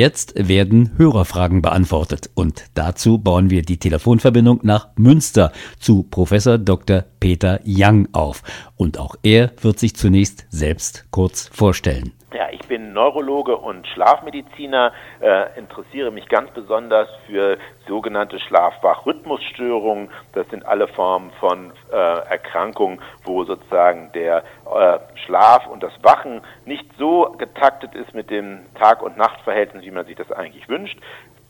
Jetzt werden Hörerfragen beantwortet und dazu bauen wir die Telefonverbindung nach Münster zu Professor Dr. Peter Young auf. Und auch er wird sich zunächst selbst kurz vorstellen. Neurologe und Schlafmediziner, äh, interessiere mich ganz besonders für sogenannte Schlaf-Wach-Rhythmusstörungen. Das sind alle Formen von äh, Erkrankungen, wo sozusagen der äh, Schlaf und das Wachen nicht so getaktet ist mit dem Tag- und Nachtverhältnis, wie man sich das eigentlich wünscht.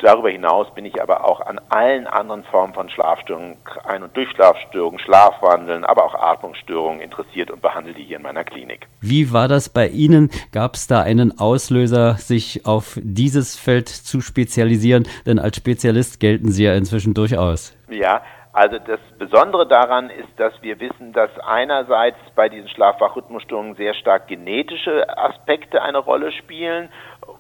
Darüber hinaus bin ich aber auch an allen anderen Formen von Schlafstörungen, Ein- und Durchschlafstörungen, Schlafwandeln, aber auch Atmungsstörungen interessiert und behandle die hier in meiner Klinik. Wie war das bei Ihnen? Gab es da einen Auslöser, sich auf dieses Feld zu spezialisieren? Denn als Spezialist gelten Sie ja inzwischen durchaus. Ja, also das Besondere daran ist, dass wir wissen, dass einerseits bei diesen Schlafwachrhythmusstörungen sehr stark genetische Aspekte eine Rolle spielen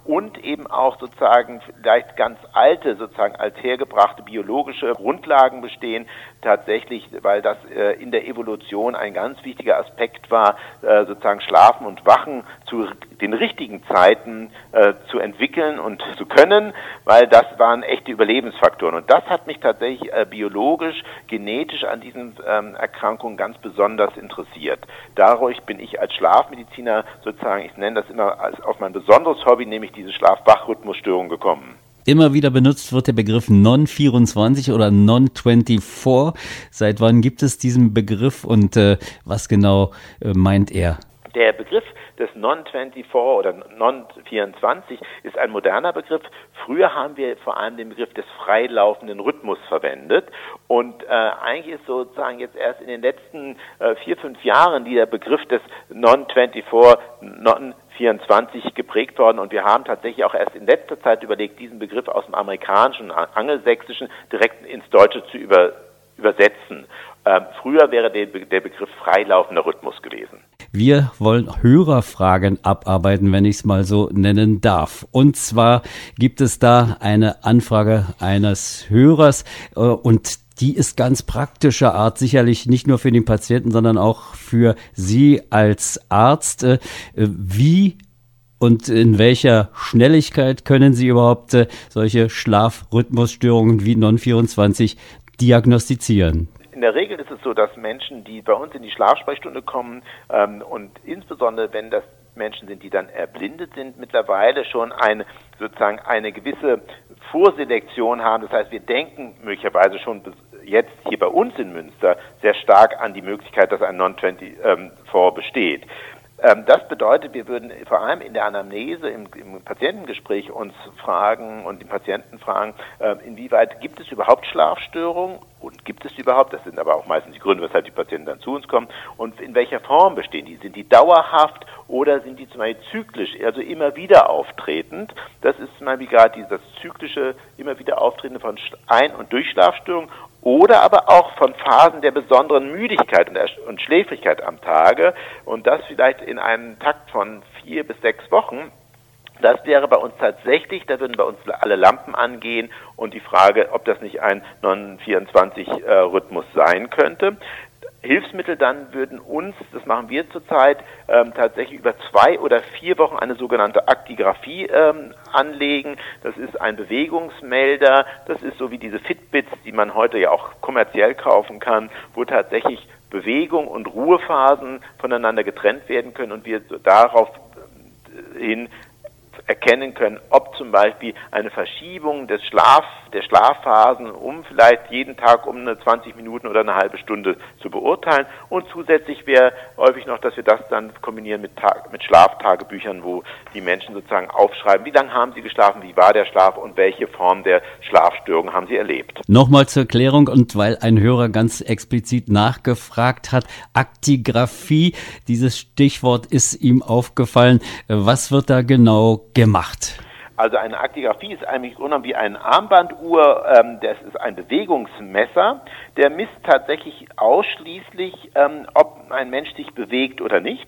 und eben auch sozusagen vielleicht ganz alte, sozusagen althergebrachte biologische Grundlagen bestehen, tatsächlich, weil das äh, in der Evolution ein ganz wichtiger Aspekt war, äh, sozusagen Schlafen und Wachen zu den richtigen Zeiten äh, zu entwickeln und zu können, weil das waren echte Überlebensfaktoren. Und das hat mich tatsächlich biologisch, genetisch an diesen ähm, Erkrankungen ganz besonders interessiert. Dadurch bin ich als Schlafmediziner sozusagen, ich nenne das immer als auf mein besonderes Hobby, nämlich diese Schlaf-Wach-Rhythmusstörung gekommen. Immer wieder benutzt wird der Begriff Non-24 oder Non-24. Seit wann gibt es diesen Begriff und äh, was genau äh, meint er? Der Begriff des Non-24 oder Non-24 ist ein moderner Begriff. Früher haben wir vor allem den Begriff des freilaufenden Rhythmus verwendet. Und äh, eigentlich ist sozusagen jetzt erst in den letzten äh, vier, fünf Jahren dieser Begriff des Non-24, Non 24 geprägt worden und wir haben tatsächlich auch erst in letzter Zeit überlegt, diesen Begriff aus dem amerikanischen und angelsächsischen direkt ins Deutsche zu über, übersetzen. Ähm, früher wäre der Begriff freilaufender Rhythmus gewesen. Wir wollen Hörerfragen abarbeiten, wenn ich es mal so nennen darf. Und zwar gibt es da eine Anfrage eines Hörers äh, und die ist ganz praktischer Art, sicherlich nicht nur für den Patienten, sondern auch für Sie als Arzt. Äh, wie und in welcher Schnelligkeit können Sie überhaupt äh, solche Schlafrhythmusstörungen wie Non-24 diagnostizieren? In der Regel ist es so, dass Menschen, die bei uns in die Schlafsprechstunde kommen ähm, und insbesondere wenn das Menschen sind, die dann erblindet sind, mittlerweile schon eine sozusagen eine gewisse Vorselektion haben. Das heißt, wir denken möglicherweise schon jetzt hier bei uns in Münster sehr stark an die Möglichkeit, dass ein Non-24 ähm, besteht. Ähm, das bedeutet, wir würden vor allem in der Anamnese, im, im Patientengespräch uns fragen und den Patienten fragen, äh, inwieweit gibt es überhaupt Schlafstörungen und gibt es überhaupt, das sind aber auch meistens die Gründe, weshalb die Patienten dann zu uns kommen, und in welcher Form bestehen die? Sind die dauerhaft oder sind die zum Beispiel zyklisch, also immer wieder auftretend? Das ist zum Beispiel gerade dieses zyklische, immer wieder auftretende von Ein- und Durchschlafstörungen oder aber auch von Phasen der besonderen Müdigkeit und, Schläfrigkeit am Tage und das vielleicht in einem Takt von vier bis sechs Wochen. Das wäre bei uns tatsächlich, da würden bei uns alle Lampen angehen und die Frage, ob das nicht ein Non-24-Rhythmus sein könnte. Hilfsmittel dann würden uns, das machen wir zurzeit, ähm, tatsächlich über zwei oder vier Wochen eine sogenannte Aktigraphie ähm, anlegen. Das ist ein Bewegungsmelder, das ist so wie diese Fitbits, die man heute ja auch kommerziell kaufen kann, wo tatsächlich Bewegung und Ruhephasen voneinander getrennt werden können und wir darauf hin erkennen können, ob zum Beispiel eine Verschiebung des Schlaf, der Schlafphasen um vielleicht jeden Tag um eine 20 Minuten oder eine halbe Stunde zu beurteilen. Und zusätzlich wäre häufig noch, dass wir das dann kombinieren mit, Tag, mit Schlaftagebüchern, wo die Menschen sozusagen aufschreiben, wie lange haben sie geschlafen, wie war der Schlaf und welche Form der Schlafstörung haben sie erlebt. Nochmal zur Klärung und weil ein Hörer ganz explizit nachgefragt hat, Aktigraphie, dieses Stichwort ist ihm aufgefallen. Was wird da genau gemacht? Also eine Aktigraphie ist eigentlich wie eine Armbanduhr. Ähm, das ist ein Bewegungsmesser. Der misst tatsächlich ausschließlich, ähm, ob ein Mensch sich bewegt oder nicht.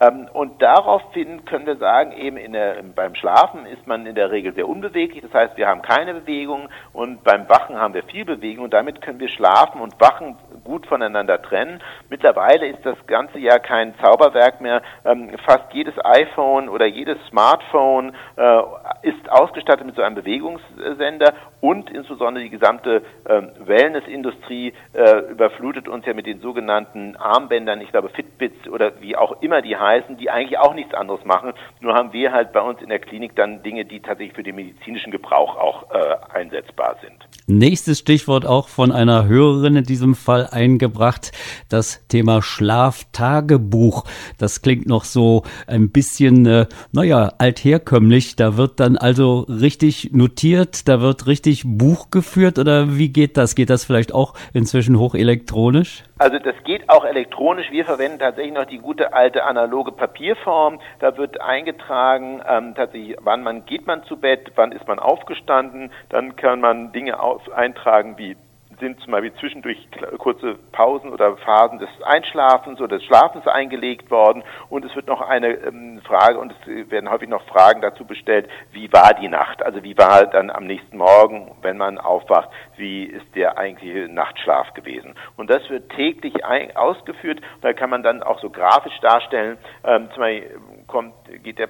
Ähm, und daraufhin können wir sagen, eben der, beim Schlafen ist man in der Regel sehr unbeweglich. Das heißt, wir haben keine Bewegung und beim Wachen haben wir viel Bewegung und damit können wir Schlafen und Wachen gut voneinander trennen. Mittlerweile ist das ganze ja kein Zauberwerk mehr. Ähm, fast jedes iPhone oder jedes Smartphone äh, ist ausgestattet mit so einem Bewegungssender und insbesondere die gesamte ähm, Wellnessindustrie äh, überflutet uns ja mit den sogenannten Armbändern, ich glaube Fitbits oder wie auch immer die heißen, die eigentlich auch nichts anderes machen. Nur haben wir halt bei uns in der Klinik dann Dinge, die tatsächlich für den medizinischen Gebrauch auch äh, einsetzbar sind. Nächstes Stichwort auch von einer Hörerin in diesem Fall eingebracht, das Thema Schlaftagebuch. Das klingt noch so ein bisschen, äh, naja, altherkömmlich. Da wird dann also richtig notiert, da wird richtig Buch geführt oder wie geht das? Geht das vielleicht auch inzwischen hochelektronisch? Also das geht auch elektronisch. Wir verwenden tatsächlich noch die gute alte analoge Papierform. Da wird eingetragen, ähm, tatsächlich, wann man geht man zu Bett, wann ist man aufgestanden. Dann kann man Dinge auf, eintragen wie sind zum Beispiel zwischendurch kurze Pausen oder Phasen des Einschlafens oder des Schlafens eingelegt worden und es wird noch eine ähm, Frage und es werden häufig noch Fragen dazu bestellt, wie war die Nacht? Also wie war dann am nächsten Morgen, wenn man aufwacht, wie ist der eigentliche Nachtschlaf gewesen? Und das wird täglich ausgeführt, da kann man dann auch so grafisch darstellen, ähm, zum Beispiel kommt, geht der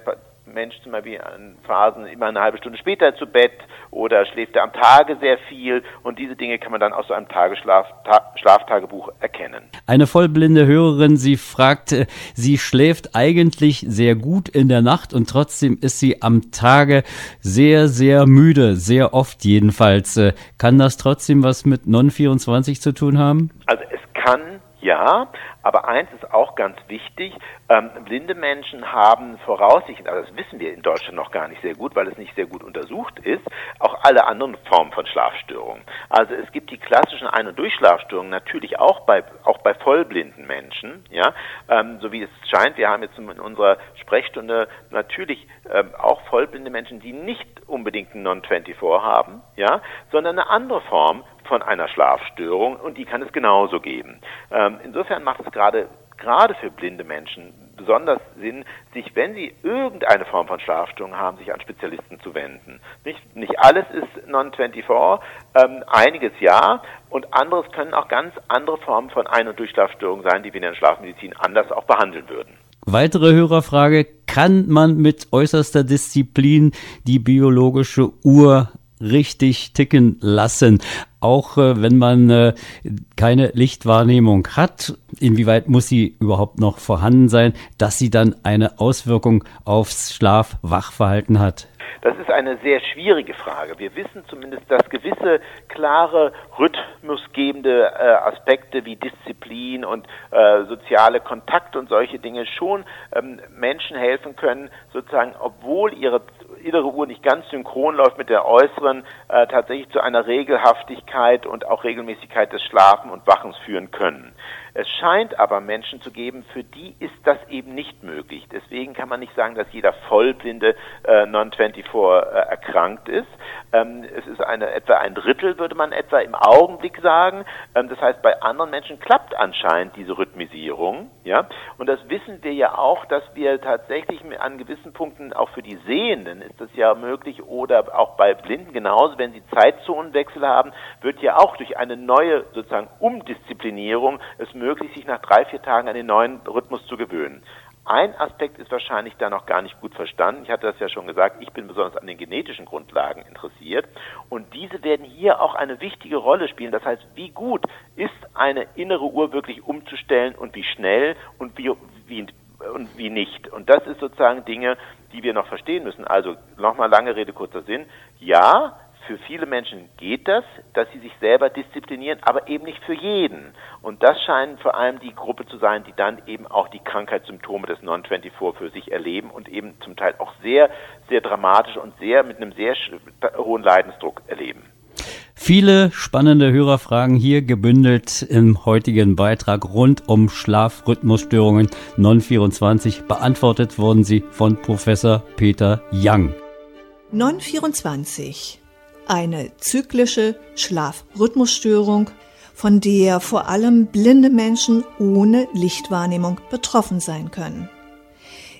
Mensch zum Beispiel an Phasen immer eine halbe Stunde später zu Bett oder schläft er am Tage sehr viel und diese Dinge kann man dann aus so einem Tagesschlaf Ta Schlaftagebuch erkennen. Eine vollblinde Hörerin, sie fragt, äh, sie schläft eigentlich sehr gut in der Nacht und trotzdem ist sie am Tage sehr, sehr müde, sehr oft jedenfalls. Äh, kann das trotzdem was mit Non-24 zu tun haben? Also es kann ja, aber eins ist auch ganz wichtig, ähm, blinde Menschen haben voraussichtlich, also das wissen wir in Deutschland noch gar nicht sehr gut, weil es nicht sehr gut untersucht ist, auch alle anderen Formen von Schlafstörungen. Also es gibt die klassischen Ein- und Durchschlafstörungen natürlich auch bei, auch bei vollblinden Menschen, ja, ähm, so wie es scheint, wir haben jetzt in unserer Sprechstunde natürlich ähm, auch vollblinde Menschen, die nicht unbedingt ein Non-24 haben, ja, sondern eine andere Form von einer Schlafstörung und die kann es genauso geben. Ähm, insofern macht es gerade gerade für blinde Menschen besonders Sinn, sich, wenn sie irgendeine Form von Schlafstörung haben, sich an Spezialisten zu wenden. Nicht, nicht alles ist Non-24, ähm, einiges ja und anderes können auch ganz andere Formen von Ein- und Durchschlafstörungen sein, die wir in der Schlafmedizin anders auch behandeln würden. Weitere Hörerfrage, kann man mit äußerster Disziplin die biologische Uhr richtig ticken lassen, auch äh, wenn man äh, keine Lichtwahrnehmung hat. Inwieweit muss sie überhaupt noch vorhanden sein, dass sie dann eine Auswirkung aufs Schlaf-Wachverhalten hat? Das ist eine sehr schwierige Frage. Wir wissen zumindest, dass gewisse klare rhythmusgebende äh, Aspekte wie Disziplin und äh, soziale Kontakt und solche Dinge schon ähm, Menschen helfen können, sozusagen, obwohl ihre innere Uhr nicht ganz synchron läuft mit der äußeren, äh, tatsächlich zu einer Regelhaftigkeit und auch Regelmäßigkeit des Schlafen und Wachens führen können. Es scheint aber Menschen zu geben, für die ist das eben nicht möglich. Deswegen kann man nicht sagen, dass jeder vollblinde äh, Non-24 äh, erkrankt ist. Ähm, es ist eine, etwa ein Drittel, würde man etwa im Augenblick sagen. Ähm, das heißt, bei anderen Menschen klappt anscheinend diese Rhythmisierung. Ja? Und das wissen wir ja auch, dass wir tatsächlich an gewissen Punkten auch für die Sehenden ist das ja möglich oder auch bei Blinden genauso, wenn sie Zeitzonenwechsel haben, wird ja auch durch eine neue sozusagen Umdisziplinierung es möglich, sich nach drei, vier Tagen an den neuen Rhythmus zu gewöhnen. Ein Aspekt ist wahrscheinlich da noch gar nicht gut verstanden. Ich hatte das ja schon gesagt, ich bin besonders an den genetischen Grundlagen interessiert. Und diese werden hier auch eine wichtige Rolle spielen. Das heißt, wie gut ist eine innere Uhr wirklich umzustellen und wie schnell und wie, wie, und wie nicht. Und das ist sozusagen Dinge, die wir noch verstehen müssen. Also nochmal lange Rede, kurzer Sinn. Ja, für viele Menschen geht das, dass sie sich selber disziplinieren, aber eben nicht für jeden. Und das scheint vor allem die Gruppe zu sein, die dann eben auch die Krankheitssymptome des Non-24 für sich erleben und eben zum Teil auch sehr, sehr dramatisch und sehr mit einem sehr hohen Leidensdruck erleben. Viele spannende Hörerfragen hier gebündelt im heutigen Beitrag rund um Schlafrhythmusstörungen Non-24. Beantwortet wurden sie von Professor Peter Young. Non-24 eine zyklische Schlafrhythmusstörung, von der vor allem blinde Menschen ohne Lichtwahrnehmung betroffen sein können.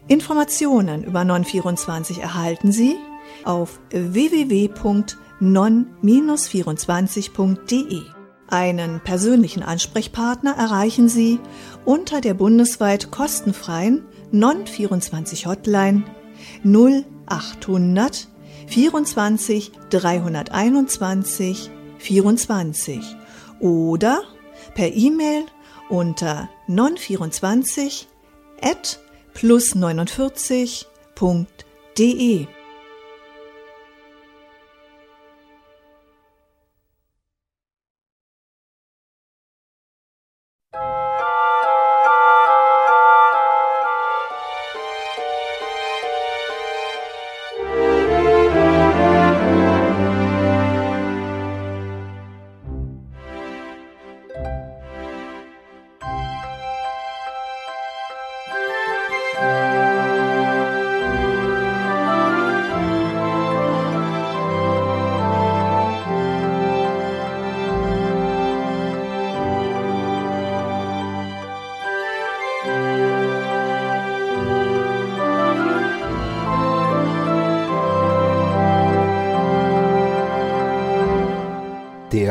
Informationen über Non24 erhalten Sie auf www.non-24.de. Einen persönlichen Ansprechpartner erreichen Sie unter der bundesweit kostenfreien Non24 Hotline 0800 24 321 24 oder per E-Mail unter non24 at plus49.de.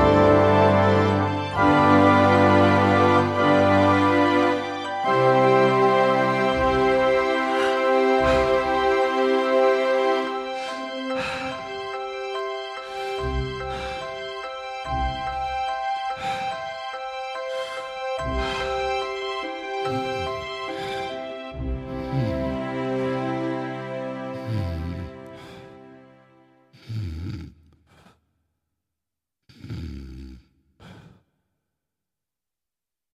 thank you